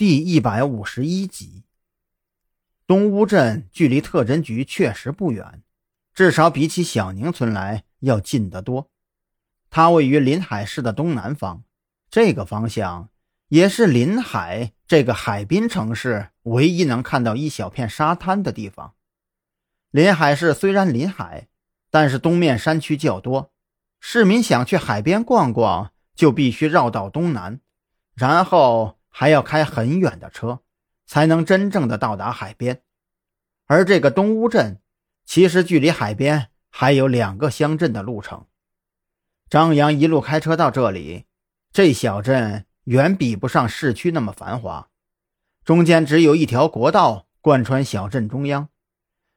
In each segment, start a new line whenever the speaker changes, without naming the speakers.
第一百五十一集，东乌镇距离特侦局确实不远，至少比起小宁村来要近得多。它位于临海市的东南方，这个方向也是临海这个海滨城市唯一能看到一小片沙滩的地方。临海市虽然临海，但是东面山区较多，市民想去海边逛逛，就必须绕道东南，然后。还要开很远的车，才能真正的到达海边。而这个东乌镇，其实距离海边还有两个乡镇的路程。张扬一路开车到这里，这小镇远比不上市区那么繁华，中间只有一条国道贯穿小镇中央。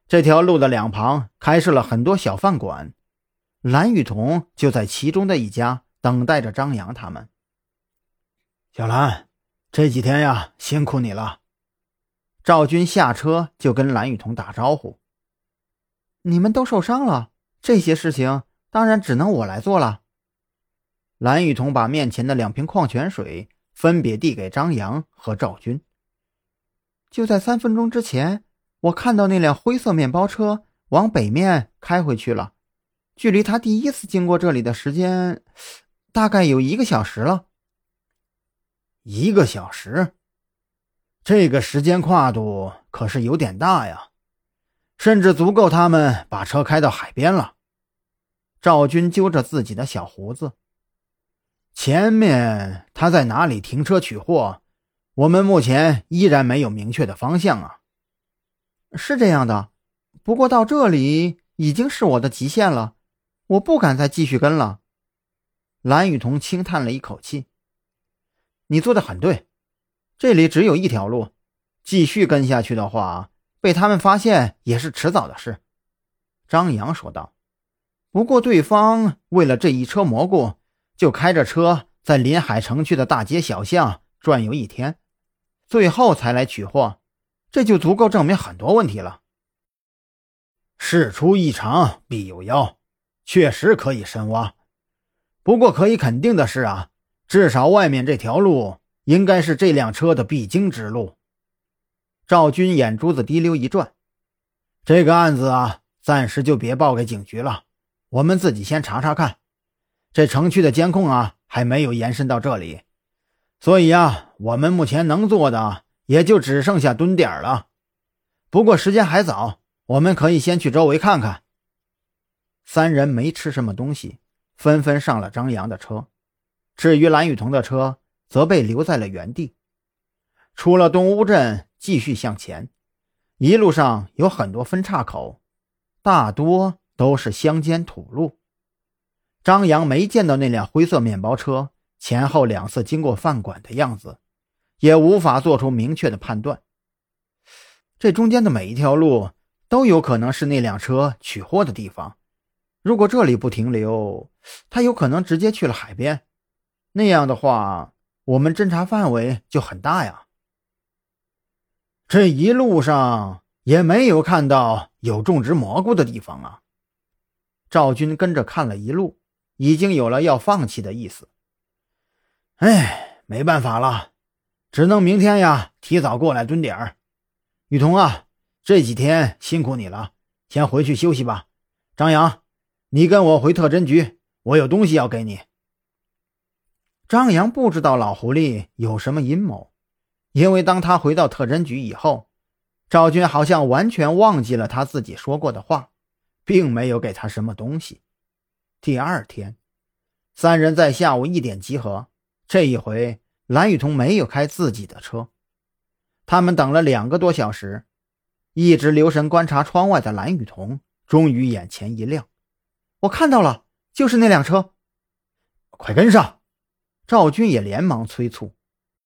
这条路的两旁开设了很多小饭馆，蓝雨桐就在其中的一家等待着张扬他们。
小兰。这几天呀，辛苦你了。
赵军下车就跟蓝雨桐打招呼：“
你们都受伤了，这些事情当然只能我来做了。”
蓝雨桐把面前的两瓶矿泉水分别递给张扬和赵军。
就在三分钟之前，我看到那辆灰色面包车往北面开回去了，距离他第一次经过这里的时间，大概有一个小时了。
一个小时，这个时间跨度可是有点大呀，甚至足够他们把车开到海边了。
赵军揪着自己的小胡子，
前面他在哪里停车取货？我们目前依然没有明确的方向啊。
是这样的，不过到这里已经是我的极限了，我不敢再继续跟了。
蓝雨桐轻叹了一口气。你做的很对，这里只有一条路，继续跟下去的话，被他们发现也是迟早的事。”张扬说道。“不过对方为了这一车蘑菇，就开着车在临海城区的大街小巷转悠一天，最后才来取货，这就足够证明很多问题了。
事出异常必有妖，确实可以深挖。不过可以肯定的是啊。”至少外面这条路应该是这辆车的必经之路。
赵军眼珠子滴溜一转，
这个案子啊，暂时就别报给警局了，我们自己先查查看。这城区的监控啊，还没有延伸到这里，所以啊，我们目前能做的也就只剩下蹲点了。不过时间还早，我们可以先去周围看看。
三人没吃什么东西，纷纷上了张扬的车。至于蓝雨桐的车，则被留在了原地。出了东乌镇，继续向前，一路上有很多分岔口，大多都是乡间土路。张扬没见到那辆灰色面包车前后两次经过饭馆的样子，也无法做出明确的判断。这中间的每一条路都有可能是那辆车取货的地方。如果这里不停留，他有可能直接去了海边。那样的话，我们侦查范围就很大呀。
这一路上也没有看到有种植蘑菇的地方啊。
赵军跟着看了一路，已经有了要放弃的意思。
哎，没办法了，只能明天呀提早过来蹲点儿。雨桐啊，这几天辛苦你了，先回去休息吧。张扬，你跟我回特侦局，我有东西要给你。
张扬不知道老狐狸有什么阴谋，因为当他回到特侦局以后，赵军好像完全忘记了他自己说过的话，并没有给他什么东西。第二天，三人在下午一点集合。这一回，蓝雨桐没有开自己的车，他们等了两个多小时，一直留神观察窗外的蓝雨桐终于眼前一亮：“我看到了，就是那辆车，
快跟上！”
赵军也连忙催促。